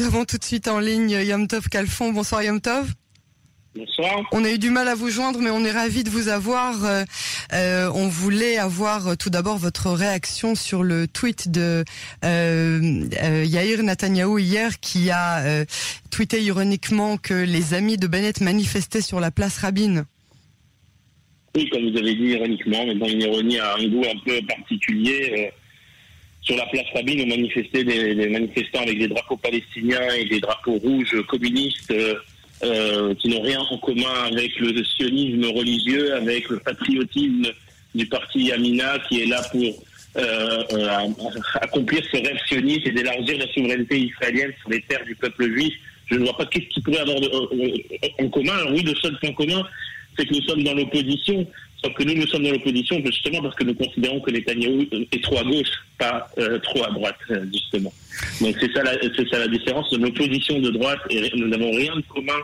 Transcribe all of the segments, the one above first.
nous avons tout de suite en ligne Yom Tov Calfon. Bonsoir Yom Tov. Bonsoir. On a eu du mal à vous joindre, mais on est ravis de vous avoir. Euh, euh, on voulait avoir euh, tout d'abord votre réaction sur le tweet de euh, euh, Yair Netanyahu hier, qui a tweeté ironiquement que les amis de Bennett manifestaient sur la place Rabin. Oui, comme vous avez dit ironiquement, mais dans une ironie à un goût un peu particulier. Sur la place Rabin, on manifestait des, manifestants avec des drapeaux palestiniens et des drapeaux rouges communistes euh, euh, qui n'ont rien en commun avec le sionisme religieux, avec le patriotisme du parti Yamina qui est là pour euh, accomplir ce rêve sioniste et d'élargir la souveraineté israélienne sur les terres du peuple juif. Je ne vois pas qu'est-ce qu'ils pourraient avoir de- en commun. Oui, le seul point commun, c'est que nous sommes dans l'opposition. Sauf que nous, nous sommes dans l'opposition justement parce que nous considérons que Netanyahou est trop à gauche, pas euh, trop à droite, euh, justement. Donc c'est ça, la, c'est ça la différence l'opposition de droite et nous n'avons rien de commun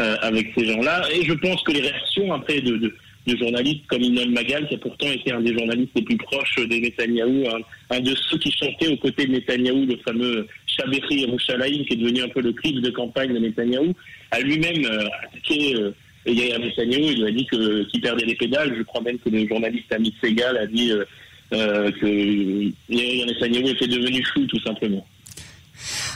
euh, avec ces gens-là. Et je pense que les réactions après de, journalistes comme Inon Magal, qui a pourtant été un des journalistes les plus proches de Netanyahou, un, de ceux qui chantait aux côtés de Netanyahou, le fameux Shaberi Yerushalayim, qui est devenu un peu le clip de campagne de Netanyahou, a lui-même attaqué Yair Netanyahou. Il lui a dit qu'il perdait les pédales. Je crois même que le journaliste Amit Segal a dit euh, euh, que Yair Netanyahou était devenu fou, tout simplement.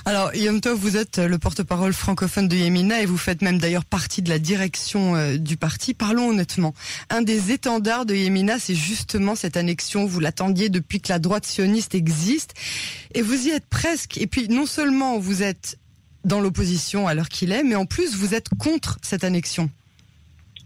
Alors, Yom Tov, vous êtes le porte-parole francophone de Yemina et vous faites même d'ailleurs partie de la direction euh, du parti. Parlons honnêtement. Un des étendards de Yemina, c'est justement cette annexion. Vous l'attendiez depuis que la droite sioniste existe et vous y êtes presque. Et puis, non seulement vous êtes dans l'opposition à l'heure qu'il est, mais en plus, vous êtes contre cette annexion.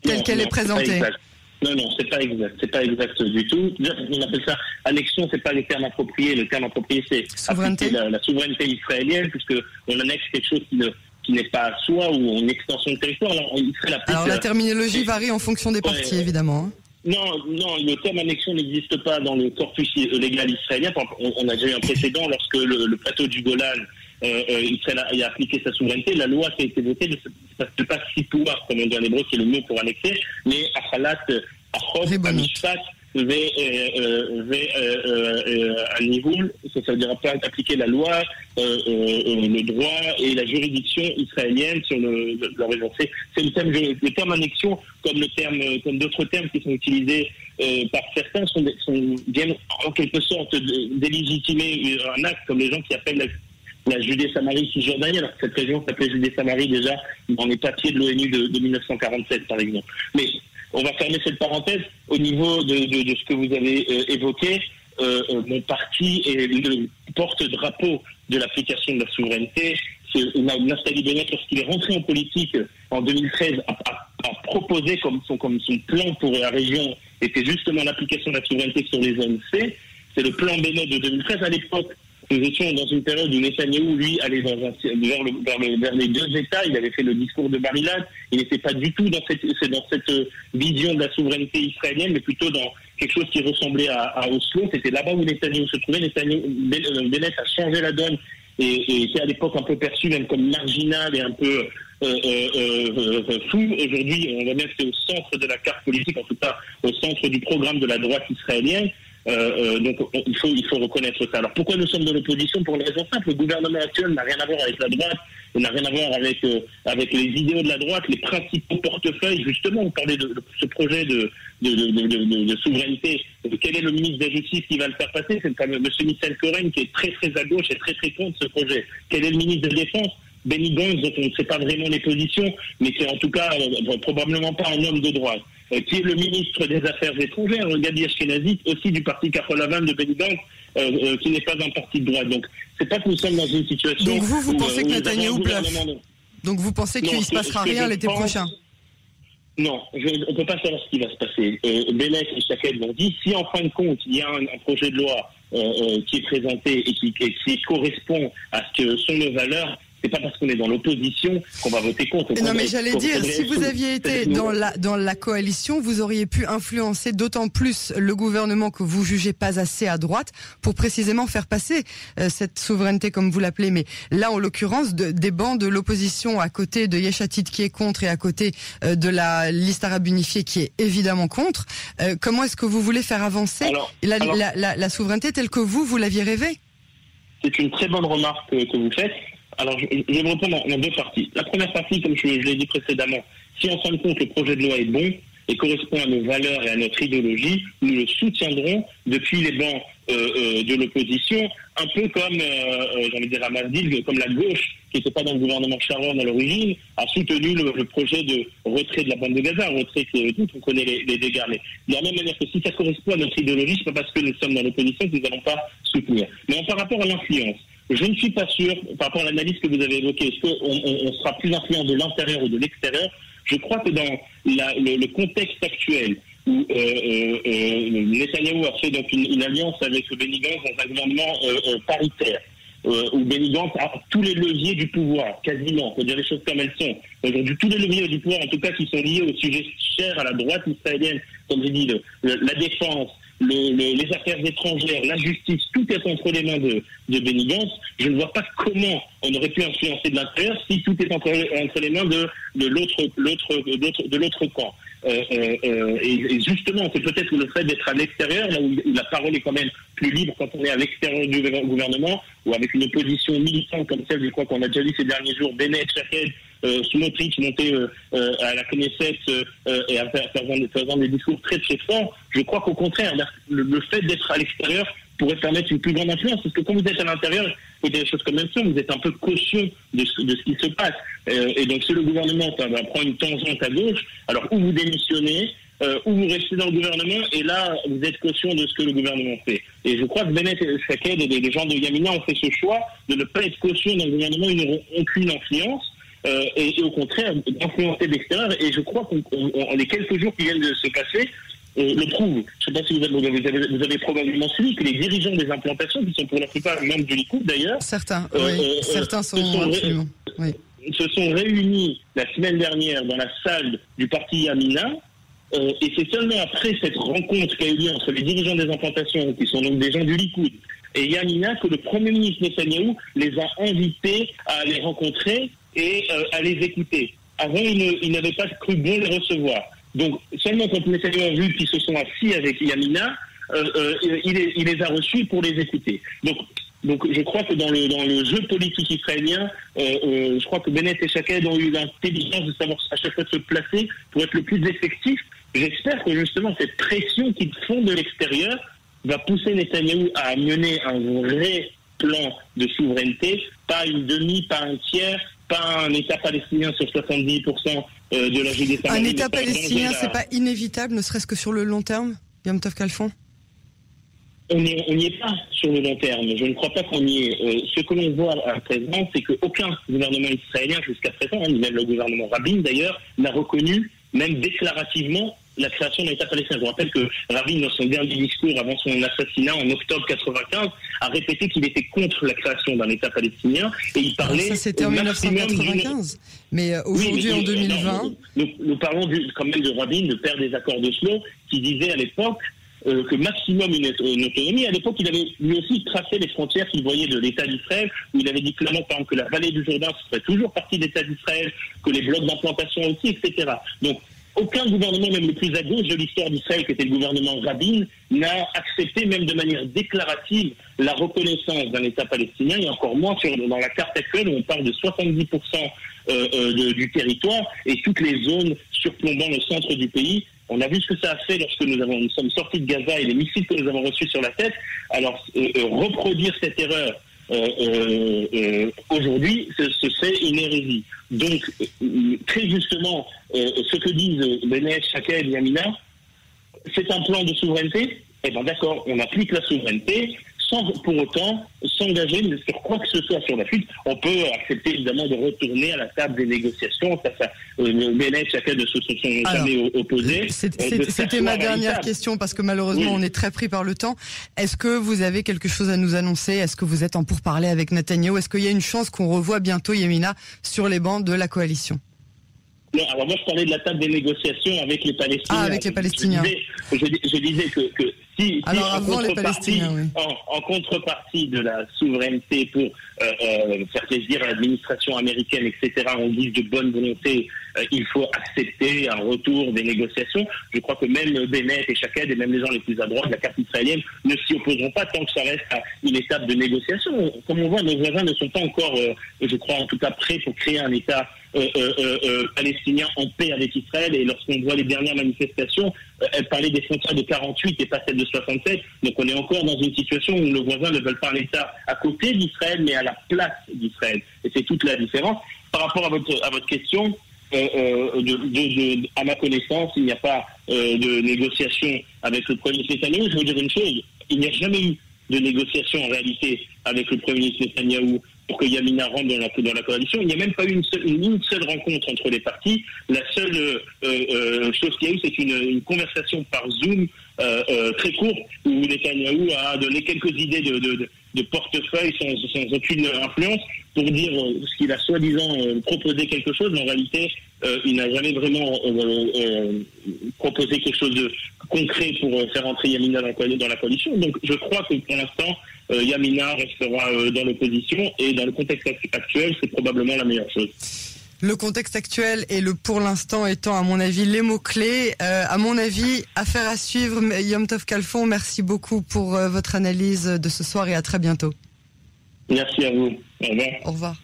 Telle qu'elle est présentée. c'est pas exact. Non, non, c'est pas exact. C'est pas exact du tout. On appelle ça annexion, c'est pas le terme approprié. Le terme approprié, c'est appliquer la, la souveraineté israélienne, puisque on annexe quelque chose qui ne qui n'est pas à soi ou une extension de territoire. Alors, la Alors, la euh, terminologie varie en fonction des Ouais, évidemment. hein. Non, non, le terme annexion n'existe pas dans le corpus légal israélien. On, on a déjà eu un précédent lorsque le, le plateau du Golan, euh, euh, Israël a, a appliqué sa souveraineté. La loi qui a été votée ne se ne pas si pouvoir, comme on dit en hébreu, qui est le mot pour annexer, mais achalat, achot, Ribonot. amishpat, ve, ve, euh, à nivoul, ça, ça veut dire appliquer la loi, euh, euh, euh, le droit et la juridiction israélienne sur le, la région. C'est c'est le terme, le terme annexion, comme le terme, comme d'autres termes qui sont utilisés euh, par certains, sont, des- sont viennent en quelque sorte délégitimer un acte, comme les gens qui appellent la, la Judée-Samarie cisjordanienne. Alors que cette région s'appelait Judée-Samarie déjà dans les papiers de l'ONU de, de 1947, par exemple. Mais on va fermer cette parenthèse au niveau de, de- de ce que vous avez euh, évoqué. Euh, euh, mon parti est le porte-drapeau de l'application de la souveraineté. Naftali Bennett, lorsqu'il est rentré en politique euh, en 2013, a, a- a proposé comme son, comme son plan pour la région était justement l'application de la souveraineté sur les zones C. C'est le plan Bennett de 2013. À l'époque, nous étions dans une période où Netanyahou, lui, allait vers, le- vers le- vers les deux États. Il avait fait le discours de Barilan. Il n'était pas du tout dans cette, euh, vision de la souveraineté israélienne, mais plutôt dans quelque chose qui ressemblait à, Oslo. C'était là-bas où Netanyahou se trouvait. Netanyahou, euh, Bennett a changé la donne et, était à l'époque un peu perçu même comme marginal et un peu euh, fou. Aujourd'hui, on va c'est au centre de la carte politique, en tout cas au centre du programme de la droite israélienne. Euh, euh, donc on- il faut il faut reconnaître ça. Alors pourquoi nous sommes dans l'opposition Pour une raison simple, le gouvernement actuel n'a rien à voir avec la droite, il n'a rien à voir avec euh, avec les idéaux de la droite, les principaux portefeuilles. Justement, on parlait de, ce projet de de, de, de, souveraineté. Euh, Quel est le ministre de la Justice qui va le faire passer? C'est le fameux M. Michel Coren qui est très très à gauche et très très contre ce projet. Quel est le ministre de la Défense? Benny Gantz, dont on ne sait pas vraiment les positions, mais qui est en tout cas euh, probablement pas un homme de droite, qui est le ministre des Affaires étrangères, Gabi Ashkenazi, aussi du parti Carolavan de Benny euh, euh, qui n'est pas un parti de droite. Donc, c'est pas que nous sommes dans une situation. Donc vous, vous où, pensez euh, que bluffe Donc vous pensez qu'il ne se passera rien l'été pense- prochain Non, je- on ne peut pas savoir ce qui va se passer. Euh, Bennett et Chakel l'ont dit, si en fin de compte, il y a un, un projet de loi euh, euh, qui est présenté et qui, et qui correspond à ce que sont nos valeurs, c'est pas parce qu'on est dans l'opposition qu'on va voter contre. Non, mais j'allais dire, si vous aviez été dans la, dans la coalition, vous auriez pu influencer d'autant plus le gouvernement que vous jugez pas assez à droite pour précisément faire passer euh, cette souveraineté, comme vous l'appelez. Mais là, en l'occurrence, de- des bancs de l'opposition à côté de Yeshatit qui est contre et à côté euh, de la liste arabe unifiée qui est évidemment contre, euh, comment est-ce que vous voulez faire avancer Alors, la, alors- la, la, la souveraineté telle que vous, vous l'aviez rêvé? C'est une très bonne remarque que, que vous faites. Alors, je, vais me répondre en, deux parties. La première partie, comme je, l'ai dit précédemment, si en fin de compte le projet de loi est bon, et correspond à nos valeurs et à notre idéologie, nous le soutiendrons depuis les bancs euh, euh, de l'opposition, un peu comme, euh, j'ai envie de dire à comme la gauche, qui n'était pas dans le gouvernement Sharon à l'origine, a soutenu le, projet de retrait de la bande de Gaza, retrait dont on connaît les, dégâts. Mais de la même manière que si ça correspond à notre idéologie, c'est pas parce que nous sommes dans l'opposition que nous n'allons pas soutenir. Mais par rapport à l'influence, je ne suis pas sûr, par rapport à l'analyse que vous avez évoquée, est-ce qu'on on sera plus influent de l'intérieur ou de l'extérieur? Je crois que dans le, contexte actuel, où euh, euh, euh, Netanyahu a fait donc une, alliance avec Benny Gantz dans un gouvernement paritaire, où Benny a tous les leviers du pouvoir, quasiment, faut dire les choses comme elles sont. Aujourd'hui, tous les leviers du pouvoir, en tout cas, qui sont liés au sujet cher à la droite israélienne, comme j'ai dit, la défense, les affaires étrangères, la justice, tout est entre les mains de, de Benny. Je ne vois pas comment on aurait pu influencer de l'intérieur si tout est entre, entre les mains de, de l'autre de l'autre camp. Euh, euh, euh, et, justement, c'est peut-être le fait d'être à l'extérieur, là où, la parole est quand même plus libre quand on est à l'extérieur du gouvernement, ou avec une opposition militante comme celle, je crois qu'on a déjà vu ces derniers jours, Bennett, Shaked, euh, Smotrich monter euh, euh, à la Knesset et à faire, faire, des discours très très forts. Je crois qu'au contraire, le, fait d'être à l'extérieur pourrait permettre une plus grande influence. Parce que quand vous êtes à l'intérieur, vous des choses comme sont, vous êtes un peu caution de ce, de ce qui se passe. et donc si le gouvernement va prendre une tangente à gauche, alors où vous démissionnez, ou vous restez dans le gouvernement, et là, vous êtes caution de ce que le gouvernement fait. Et je crois que Bennett et et les gens de Yamina ont fait ce choix de ne pas être caution dans le gouvernement, ils n'auront aucune influence. Euh, et, au contraire d'influencer l'extérieur. Et je crois qu'on les quelques jours qui viennent de se passer euh, le prouvent. Je ne sais pas si vous avez, vous, avez, probablement suivi que les dirigeants des implantations, qui sont pour la plupart membres du Likoud d'ailleurs, certains, euh, oui, certains sont se oui. se sont réunis la semaine dernière dans la salle du parti Yamina. et c'est seulement après cette rencontre qui a eu lieu entre les dirigeants des implantations, qui sont donc des gens du Likoud, et Yamina, que le Premier ministre Netanyahu les a invités à les rencontrer et euh, à les écouter. Avant, ils n'avaient pas cru bon les recevoir. Donc, seulement quand les a vu qu'ils se sont assis avec Yamina, euh, euh, il, les, il, a reçus pour les écouter. Donc, je crois que dans le, dans le jeu politique israélien, je crois que Bennett et Shaked ont eu l'intelligence de savoir à chaque fois se placer pour être le plus effectif. J'espère que justement cette pression qu'ils font de l'extérieur va pousser Netanyahou à mener un vrai plan de souveraineté, pas une demi, pas un tiers, pas un État palestinien sur 70% euh, de la Judée Un État palestinien, c'est pas inévitable, ne serait-ce que sur le long terme, Yom Tov Kalfon? On n'y est pas sur le long terme. Je ne crois pas qu'on y est. Euh, ce que l'on voit à présent, c'est qu'aucun gouvernement israélien jusqu'à présent, hein, même le gouvernement Rabin d'ailleurs, n'a reconnu, même déclarativement, la création d'un État palestinien. Je vous rappelle que Rabin, dans son dernier discours avant son assassinat en octobre 95, a répété qu'il était contre la création d'un État palestinien et il parlait. ça c'était en 1995, mais aujourd'hui en 2020. nous, parlons quand même de Rabin, le père des accords d'Oslo, qui disait à l'époque euh, que maximum une, autonomie. À l'époque, il avait lui aussi tracé les frontières qu'il voyait de l'État d'Israël, où il avait dit clairement, par exemple, que la vallée du Jourdain serait toujours partie de l'État d'Israël, que les blocs d'implantation aussi, etc. Donc, aucun gouvernement, même le plus à gauche de l'histoire d'Israël, qui était le gouvernement Rabin, n'a accepté, même de manière déclarative, la reconnaissance d'un État palestinien, et encore moins sur, dans la carte actuelle où on parle de 70% euh, euh, du territoire et toutes les zones surplombant le centre du pays. On a vu ce que ça a fait lorsque nous, avons, nous sommes sortis de Gaza et les missiles que nous avons reçus sur la tête. Alors, euh, reproduire cette erreur aujourd'hui, ce, serait une hérésie. Donc, très justement, ce que disent Benet, Shaked et Yamina, c'est un plan de souveraineté. Eh bien d'accord, on applique la souveraineté, sans pour autant s'engager sur quoi que ce soit sur la fuite. On peut accepter évidemment de retourner à la table des négociations. Ça, ça, euh, chacun de ceux qui sont jamais opposés. C'était ma dernière question parce que malheureusement on est très pris par le temps. Est-ce que vous avez quelque chose à nous annoncer? Est-ce que vous êtes en pourparlers avec Netanyahu? Est-ce qu'il y a une chance qu'on revoie bientôt Yemina sur les bancs de la coalition? Non, alors moi je parlais de la table des négociations avec les Palestiniens. Ah, avec les Palestiniens. Je disais, je, disais que, que Si, Alors avant les Palestiniens, en, contrepartie de la souveraineté pour euh, euh, faire plaisir à l'administration américaine, etc., on dit de bonne volonté, euh, il faut accepter un retour des négociations. Je crois que même Bennett et Shaked, et même les gens les plus à droite de la carte israélienne, ne s'y opposeront pas tant que ça reste à une étape de négociation. Comme on voit, nos voisins ne sont pas encore, je crois en tout cas, prêts pour créer un État euh, euh, euh, palestiniens en paix avec Israël. Et lorsqu'on voit les dernières manifestations, elles parlaient des frontières de 48 et pas celles de 67. Donc on est encore dans une situation où nos voisins ne veulent pas l'État à côté d'Israël, mais à la place d'Israël. Et c'est toute la différence. Par rapport à votre, à votre question, de, à ma connaissance, il n'y a pas de négociation avec le Premier ministre Netanyahu. Je veux dire une chose, il n'y a jamais eu de négociation en réalité avec le Premier ministre Netanyahou pour que Yamina rentre dans la, coalition. Il n'y a même pas eu une seule, rencontre entre les partis. La seule euh, euh, chose qu'il y a eu, c'est une, conversation par Zoom euh, euh, très courte où Netanyahou a donné quelques idées de, portefeuille sans, sans, aucune influence pour dire euh, ce qu'il a soi-disant proposé quelque chose, mais en réalité, il n'a jamais vraiment proposé quelque chose de concret pour faire entrer Yamina dans la coalition. Donc je crois que pour l'instant, euh, Yamina restera euh, dans l'opposition et dans le contexte actuel, c'est probablement la meilleure chose. Le contexte actuel et le pour l'instant étant, à mon avis, les mots-clés. Euh, à mon avis, affaire à suivre. Yom Tov Kalfon, merci beaucoup pour votre analyse de ce soir et à très bientôt. Merci à vous. Au revoir. Au revoir.